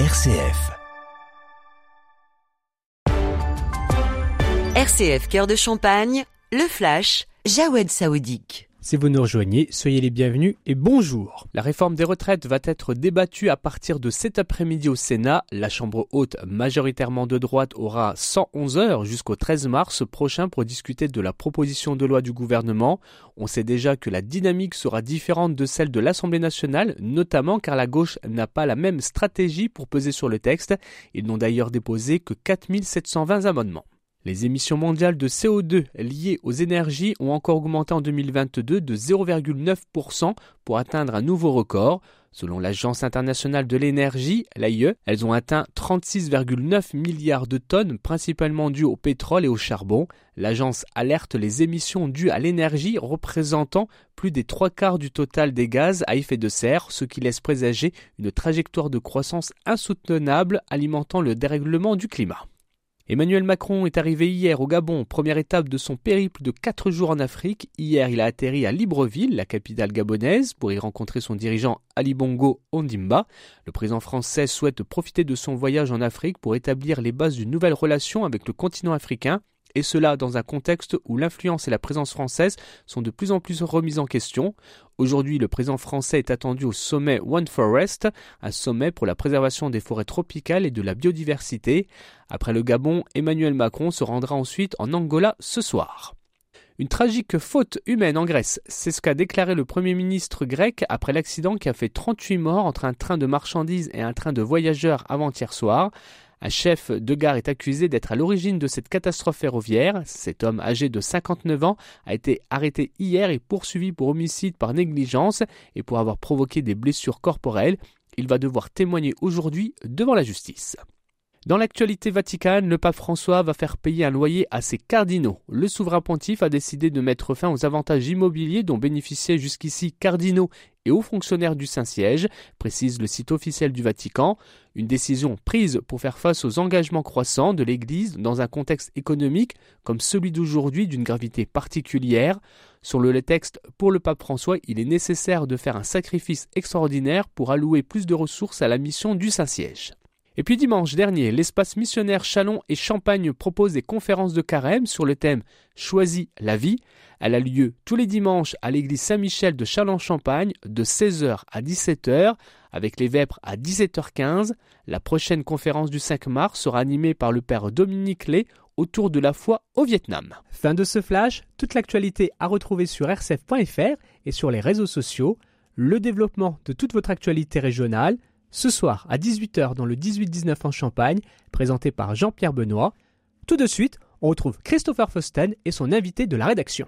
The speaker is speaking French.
RCF. RCF Cœur de Champagne, le flash, Jawed Saoudique. Si vous nous rejoignez, soyez les bienvenus et bonjour. La réforme des retraites va être débattue à partir de cet après-midi au Sénat. La Chambre haute, majoritairement de droite, aura 111 heures jusqu'au 13 mars prochain pour discuter de la proposition de loi du gouvernement. On sait déjà que la dynamique sera différente de celle de l'Assemblée nationale, notamment car la gauche n'a pas la même stratégie pour peser sur le texte. Ils n'ont d'ailleurs déposé que 4720 amendements. Les émissions mondiales de CO2 liées aux énergies ont encore augmenté en 2022 de 0,9% pour atteindre un nouveau record. Selon l'Agence internationale de l'énergie, l'AIE, elles ont atteint 36,9 milliards de tonnes, principalement dues au pétrole et au charbon. L'agence alerte les émissions dues à l'énergie représentant plus des trois quarts du total des gaz à effet de serre, ce qui laisse présager une trajectoire de croissance insoutenable alimentant le dérèglement du climat. Emmanuel Macron est arrivé hier au Gabon, première étape de son périple de 4 jours en Afrique. Hier, il a atterri à Libreville, la capitale gabonaise, pour y rencontrer son dirigeant Ali Bongo Ondimba. Le président français souhaite profiter de son voyage en Afrique pour établir les bases d'une nouvelle relation avec le continent africain et cela dans un contexte où l'influence et la présence française sont de plus en plus remises en question. Aujourd'hui, le président français est attendu au sommet One Forest, un sommet pour la préservation des forêts tropicales et de la biodiversité. Après le Gabon, Emmanuel Macron se rendra ensuite en Angola ce soir. Une tragique faute humaine en Grèce, c'est ce qu'a déclaré le Premier ministre grec après l'accident qui a fait 38 morts entre un train de marchandises et un train de voyageurs avant-hier soir. Un chef de gare est accusé d'être à l'origine de cette catastrophe ferroviaire. Cet homme âgé de 59 ans a été arrêté hier et poursuivi pour homicide par négligence et pour avoir provoqué des blessures corporelles. Il va devoir témoigner aujourd'hui devant la justice. Dans l'actualité vaticane, le pape François va faire payer un loyer à ses cardinaux. Le souverain pontife a décidé de mettre fin aux avantages immobiliers dont bénéficiaient jusqu'ici cardinaux et hauts fonctionnaires du Saint-Siège, précise le site officiel du Vatican. Une décision prise pour faire face aux engagements croissants de l'Église dans un contexte économique comme celui d'aujourd'hui d'une gravité particulière. Sur le texte, pour le pape François, il est nécessaire de faire un sacrifice extraordinaire pour allouer plus de ressources à la mission du Saint-Siège. Et puis dimanche dernier, l'espace missionnaire Chalon et Champagne propose des conférences de carême sur le thème Choisis la vie. Elle a lieu tous les dimanches à l'église Saint-Michel de Chalon-Champagne de 16h à 17h avec les Vêpres à 17h15. La prochaine conférence du 5 mars sera animée par le père Dominique Lé autour de la foi au Vietnam. Fin de ce flash, toute l'actualité à retrouver sur rcf.fr et sur les réseaux sociaux, le développement de toute votre actualité régionale ce soir à 18h dans le 18-19 en Champagne, présenté par Jean-Pierre Benoît. Tout de suite, on retrouve Christopher Fosten et son invité de la rédaction.